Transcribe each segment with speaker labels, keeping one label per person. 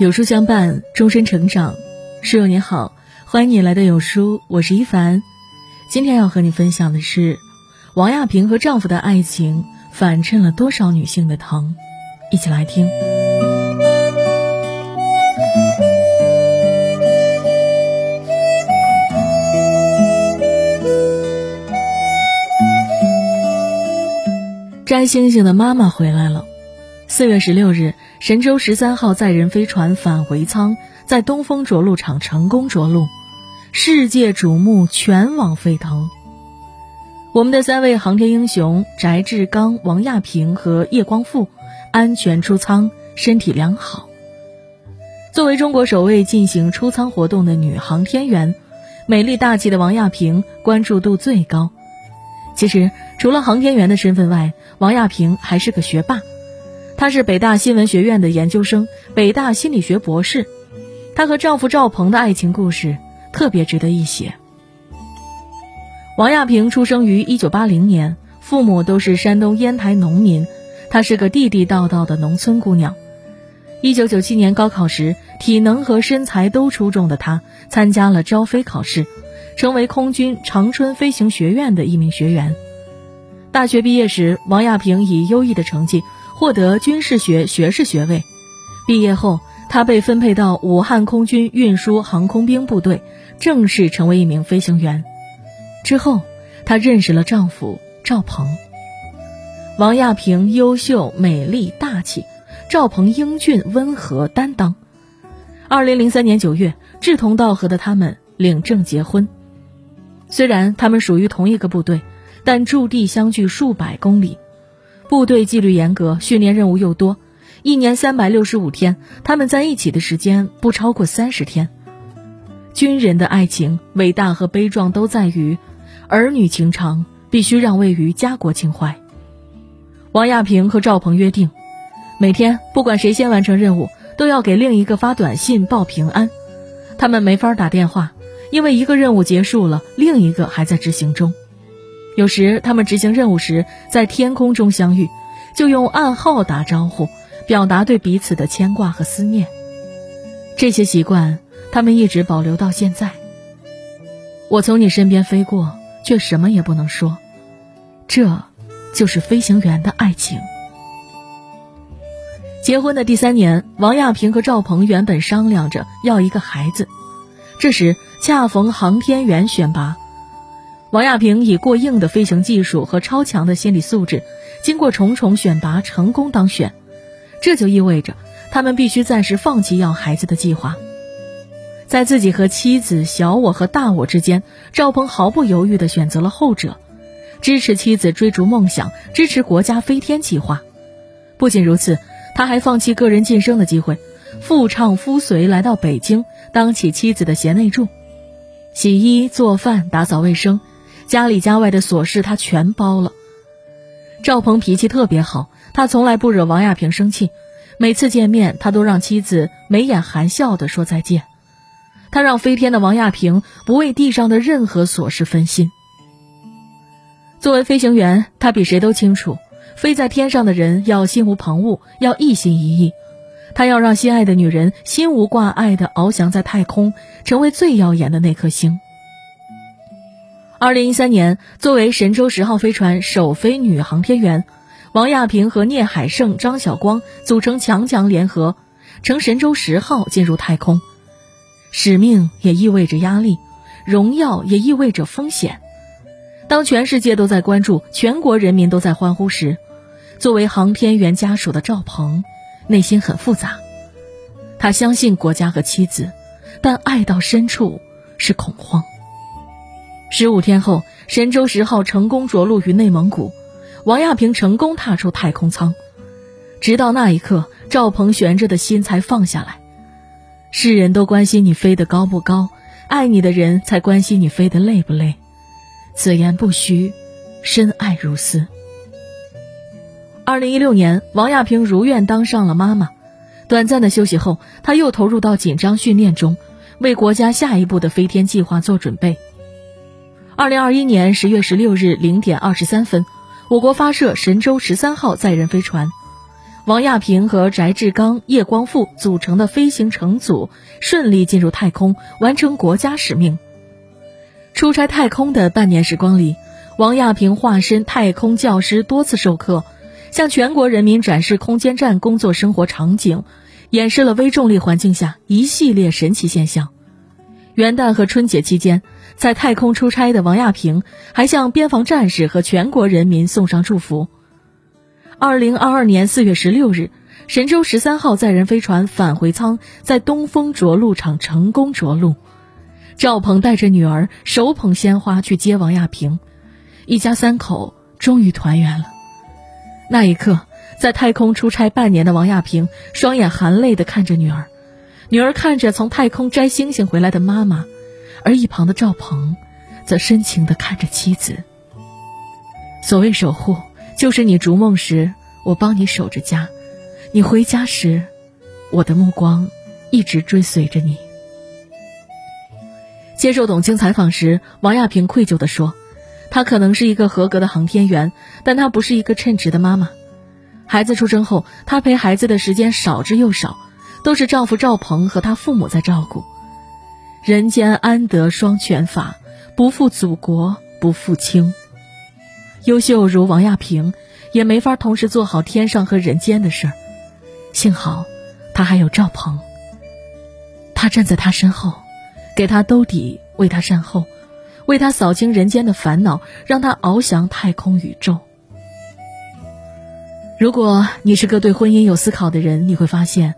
Speaker 1: 有书相伴，终身成长。室友你好，欢迎你来到有书，我是一凡。今天要和你分享的是，王亚平和丈夫的爱情反衬了多少女性的疼？一起来听。摘星星的妈妈回来了。四月十六日，神舟十三号载人飞船返回舱在东风着陆场成功着陆，世界瞩目，全网沸腾。我们的三位航天英雄翟志刚、王亚平和叶光富安全出舱，身体良好。作为中国首位进行出舱活动的女航天员，美丽大气的王亚平关注度最高。其实，除了航天员的身份外，王亚平还是个学霸。她是北大新闻学院的研究生，北大心理学博士。她和丈夫赵鹏的爱情故事特别值得一写。王亚平出生于1980年，父母都是山东烟台农民，她是个地地道道的农村姑娘。1997年高考时，体能和身材都出众的她参加了招飞考试，成为空军长春飞行学院的一名学员。大学毕业时，王亚平以优异的成绩。获得军事学学士学位，毕业后，她被分配到武汉空军运输航空兵部队，正式成为一名飞行员。之后，她认识了丈夫赵鹏。王亚平优秀、美丽、大气，赵鹏英俊、温和、担当。二零零三年九月，志同道合的他们领证结婚。虽然他们属于同一个部队，但驻地相距数百公里。部队纪律严格，训练任务又多，一年三百六十五天，他们在一起的时间不超过三十天。军人的爱情伟大和悲壮都在于，儿女情长必须让位于家国情怀。王亚平和赵鹏约定，每天不管谁先完成任务，都要给另一个发短信报平安。他们没法打电话，因为一个任务结束了，另一个还在执行中。有时他们执行任务时，在天空中相遇，就用暗号打招呼，表达对彼此的牵挂和思念。这些习惯，他们一直保留到现在。我从你身边飞过，却什么也不能说，这，就是飞行员的爱情。结婚的第三年，王亚平和赵鹏原本商量着要一个孩子，这时恰逢航天员选拔。王亚平以过硬的飞行技术和超强的心理素质，经过重重选拔成功当选，这就意味着他们必须暂时放弃要孩子的计划。在自己和妻子、小我和大我之间，赵鹏毫不犹豫地选择了后者，支持妻子追逐梦想，支持国家飞天计划。不仅如此，他还放弃个人晋升的机会，夫唱夫随来到北京，当起妻子的贤内助，洗衣做饭、打扫卫生。家里家外的琐事他全包了。赵鹏脾气特别好，他从来不惹王亚平生气。每次见面，他都让妻子眉眼含笑地说再见。他让飞天的王亚平不为地上的任何琐事分心。作为飞行员，他比谁都清楚，飞在天上的人要心无旁骛，要一心一意。他要让心爱的女人心无挂碍地翱翔在太空，成为最耀眼的那颗星。二零一三年，作为神舟十号飞船首飞女航天员，王亚平和聂海胜、张晓光组成强强联合，乘神舟十号进入太空。使命也意味着压力，荣耀也意味着风险。当全世界都在关注，全国人民都在欢呼时，作为航天员家属的赵鹏，内心很复杂。他相信国家和妻子，但爱到深处是恐慌。十五天后，神舟十号成功着陆于内蒙古，王亚平成功踏出太空舱。直到那一刻，赵鹏悬着的心才放下来。世人都关心你飞得高不高，爱你的人才关心你飞得累不累。此言不虚，深爱如斯。二零一六年，王亚平如愿当上了妈妈。短暂的休息后，她又投入到紧张训练中，为国家下一步的飞天计划做准备。二零二一年十月十六日零点二十三分，我国发射神舟十三号载人飞船。王亚平和翟志刚、叶光富组成的飞行乘组顺利进入太空，完成国家使命。出差太空的半年时光里，王亚平化身太空教师，多次授课，向全国人民展示空间站工作生活场景，演示了微重力环境下一系列神奇现象。元旦和春节期间，在太空出差的王亚平还向边防战士和全国人民送上祝福。二零二二年四月十六日，神舟十三号载人飞船返回舱在东风着陆场成功着陆。赵鹏带着女儿手捧鲜花去接王亚平，一家三口终于团圆了。那一刻，在太空出差半年的王亚平双眼含泪地看着女儿，女儿看着从太空摘星星回来的妈妈，而一旁的赵鹏，则深情地看着妻子。所谓守护。就是你逐梦时，我帮你守着家；你回家时，我的目光一直追随着你。接受董卿采访时，王亚平愧疚地说：“她可能是一个合格的航天员，但她不是一个称职的妈妈。孩子出生后，她陪孩子的时间少之又少，都是丈夫赵鹏和他父母在照顾。人间安得双全法，不负祖国不负卿。”优秀如王亚平，也没法同时做好天上和人间的事儿。幸好，他还有赵鹏。他站在他身后，给他兜底，为他善后，为他扫清人间的烦恼，让他翱翔太空宇宙。如果你是个对婚姻有思考的人，你会发现，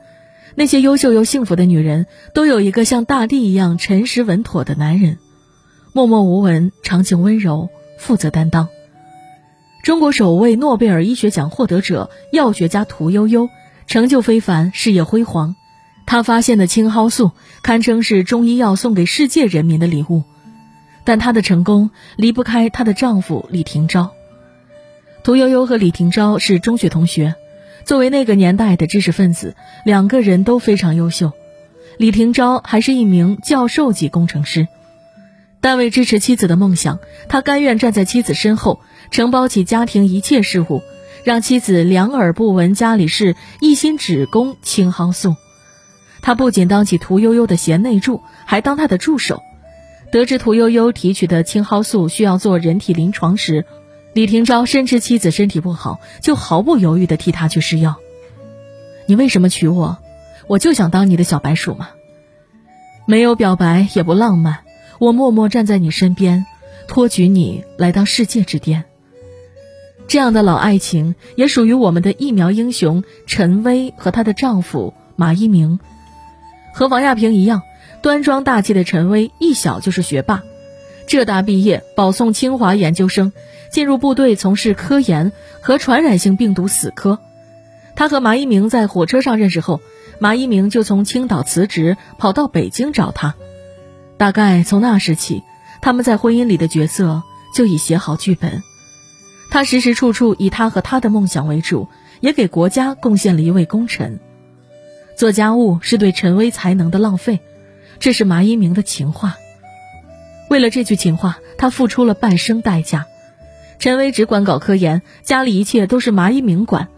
Speaker 1: 那些优秀又幸福的女人，都有一个像大地一样诚实稳妥的男人，默默无闻，长情温柔，负责担当。中国首位诺贝尔医学奖获得者、药学家屠呦呦，成就非凡，事业辉煌。她发现的青蒿素堪称是中医药送给世界人民的礼物。但她的成功离不开她的丈夫李廷钊。屠呦呦和李廷钊是中学同学，作为那个年代的知识分子，两个人都非常优秀。李廷钊还是一名教授级工程师。但为支持妻子的梦想，他甘愿站在妻子身后，承包起家庭一切事务，让妻子两耳不闻家里事，一心只供青蒿素。他不仅当起屠呦呦的贤内助，还当她的助手。得知屠呦呦提取的青蒿素需要做人体临床时，李廷钊深知妻子身体不好，就毫不犹豫地替她去试药。你为什么娶我？我就想当你的小白鼠嘛。没有表白，也不浪漫。我默默站在你身边，托举你来当世界之巅。这样的老爱情也属于我们的疫苗英雄陈薇和她的丈夫马一鸣。和王亚平一样，端庄大气的陈薇一小就是学霸，浙大毕业，保送清华研究生，进入部队从事科研和传染性病毒死科。他和马一鸣在火车上认识后，马一鸣就从青岛辞职，跑到北京找他。大概从那时起，他们在婚姻里的角色就已写好剧本。他时时处处以他和他的梦想为主，也给国家贡献了一位功臣。做家务是对陈薇才能的浪费，这是马一鸣的情话。为了这句情话，他付出了半生代价。陈薇只管搞科研，家里一切都是马一鸣管。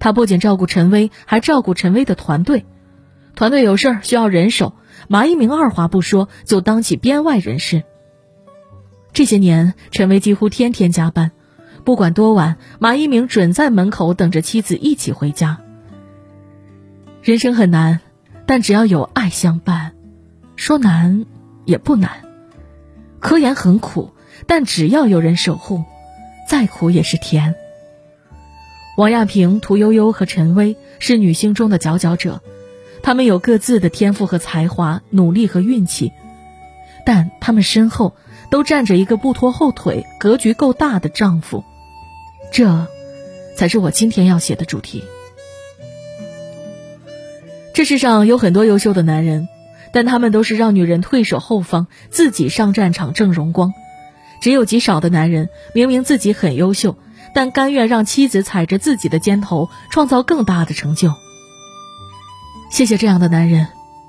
Speaker 1: 他不仅照顾陈薇，还照顾陈薇的团队。团队有事儿需要人手。马一鸣二话不说就当起编外人士。这些年，陈薇几乎天天加班，不管多晚，马一鸣准在门口等着妻子一起回家。人生很难，但只要有爱相伴，说难也不难。科研很苦，但只要有人守护，再苦也是甜。王亚平、屠呦呦和陈薇是女星中的佼佼者。她们有各自的天赋和才华，努力和运气，但他们身后都站着一个不拖后腿、格局够大的丈夫，这，才是我今天要写的主题。这世上有很多优秀的男人，但他们都是让女人退守后方，自己上战场挣荣光。只有极少的男人，明明自己很优秀，但甘愿让妻子踩着自己的肩头，创造更大的成就。谢谢这样的男人，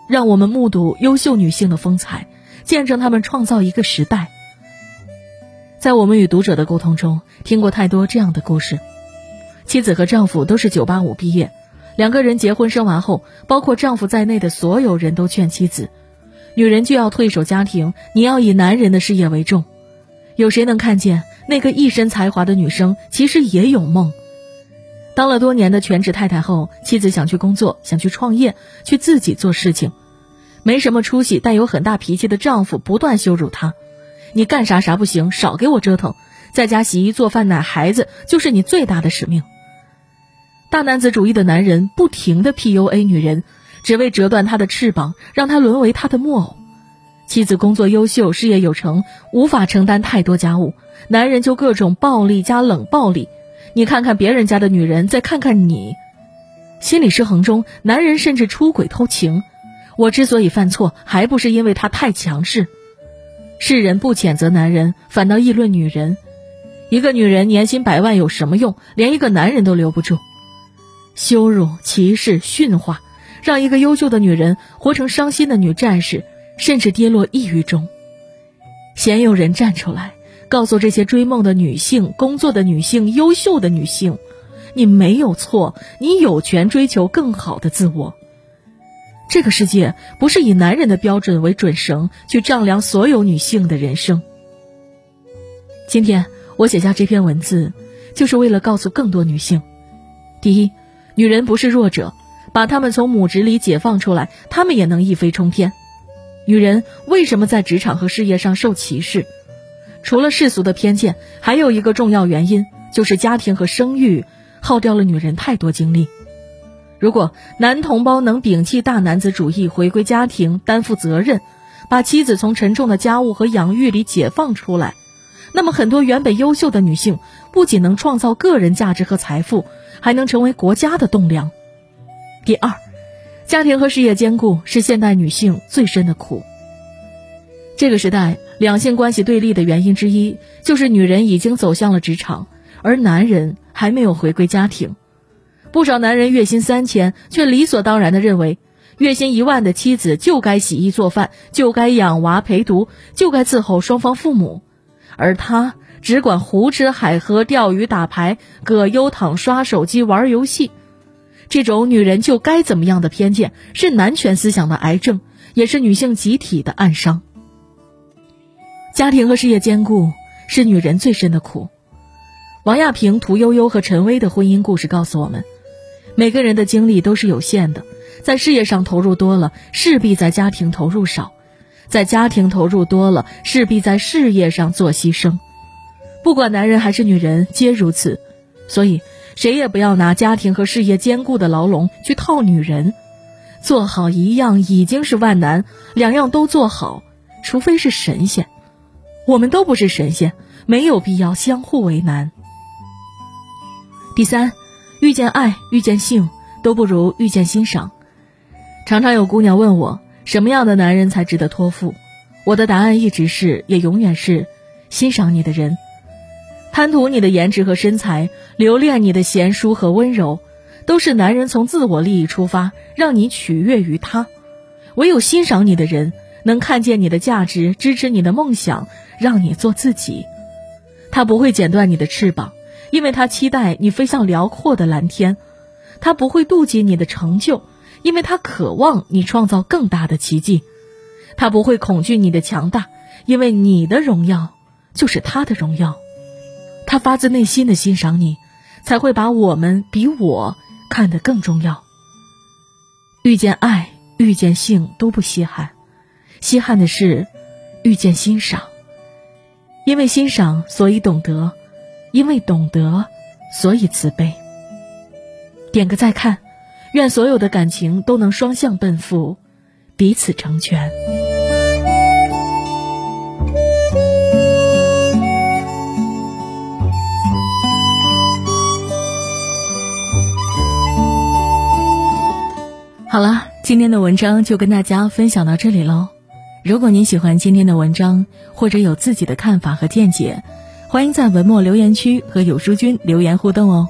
Speaker 1: 让我们目睹优秀女性的风采，见证他们创造一个时代。在我们与读者的沟通中，听过太多这样的故事：妻子和丈夫都是985毕业，两个人结婚生娃后，包括丈夫在内的所有人都劝妻子：“女人就要退守家庭，你要以男人的事业为重。”有谁能看见那个一身才华的女生其实也有梦？当了多年的全职太太后，妻子想去工作，想去创业，去自己做事情，没什么出息但有很大脾气的丈夫不断羞辱她：“你干啥啥不行，少给我折腾，在家洗衣做饭奶孩子就是你最大的使命。”大男子主义的男人不停的 PUA 女人，只为折断她的翅膀，让她沦为他的木偶。妻子工作优秀，事业有成，无法承担太多家务，男人就各种暴力加冷暴力。你看看别人家的女人，再看看你，心理失衡中，男人甚至出轨偷情。我之所以犯错，还不是因为他太强势。世人不谴责男人，反倒议论女人。一个女人年薪百万有什么用？连一个男人都留不住。羞辱、歧视、驯化，让一个优秀的女人活成伤心的女战士，甚至跌落抑郁中。鲜有人站出来，告诉这些追梦的女性、工作的女性、优秀的女性：你没有错，你有权追求更好的自我。这个世界不是以男人的标准为准绳去丈量所有女性的人生。今天我写下这篇文字，就是为了告诉更多女性：第一。女人不是弱者，把她们从母职里解放出来，她们也能一飞冲天。女人为什么在职场和事业上受歧视？除了世俗的偏见，还有一个重要原因就是家庭和生育耗掉了女人太多精力。如果男同胞能摒弃大男子主义，回归家庭，担负责任，把妻子从沉重的家务和养育里解放出来，那么很多原本优秀的女性不仅能创造个人价值和财富。还能成为国家的栋梁。第二，家庭和事业兼顾是现代女性最深的苦。这个时代两性关系对立的原因之一，就是女人已经走向了职场，而男人还没有回归家庭。不少男人月薪三千，却理所当然的认为，月薪一万的妻子就该洗衣做饭，就该养娃陪读，就该伺候双方父母，而他。只管胡吃海喝、钓鱼、打牌、葛优躺、刷手机、玩游戏，这种女人就该怎么样的偏见，是男权思想的癌症，也是女性集体的暗伤。家庭和事业兼顾是女人最深的苦。王亚平、屠呦呦和陈薇的婚姻故事告诉我们，每个人的精力都是有限的，在事业上投入多了，势必在家庭投入少；在家庭投入多了，势必在事业上做牺牲。不管男人还是女人，皆如此，所以谁也不要拿家庭和事业兼顾的牢笼去套女人。做好一样已经是万难，两样都做好，除非是神仙。我们都不是神仙，没有必要相互为难。第三，遇见爱、遇见性都不如遇见欣赏。常常有姑娘问我，什么样的男人才值得托付？我的答案一直是，也永远是，欣赏你的人。贪图你的颜值和身材，留恋你的贤淑和温柔，都是男人从自我利益出发，让你取悦于他。唯有欣赏你的人，能看见你的价值，支持你的梦想，让你做自己。他不会剪断你的翅膀，因为他期待你飞向辽阔的蓝天；他不会妒忌你的成就，因为他渴望你创造更大的奇迹；他不会恐惧你的强大，因为你的荣耀就是他的荣耀。他发自内心的欣赏你，才会把我们比我看得更重要。遇见爱，遇见性都不稀罕，稀罕的是遇见欣赏。因为欣赏，所以懂得；因为懂得，所以慈悲。点个再看，愿所有的感情都能双向奔赴，彼此成全。好了，今天的文章就跟大家分享到这里喽。如果您喜欢今天的文章，或者有自己的看法和见解，欢迎在文末留言区和有书君留言互动哦。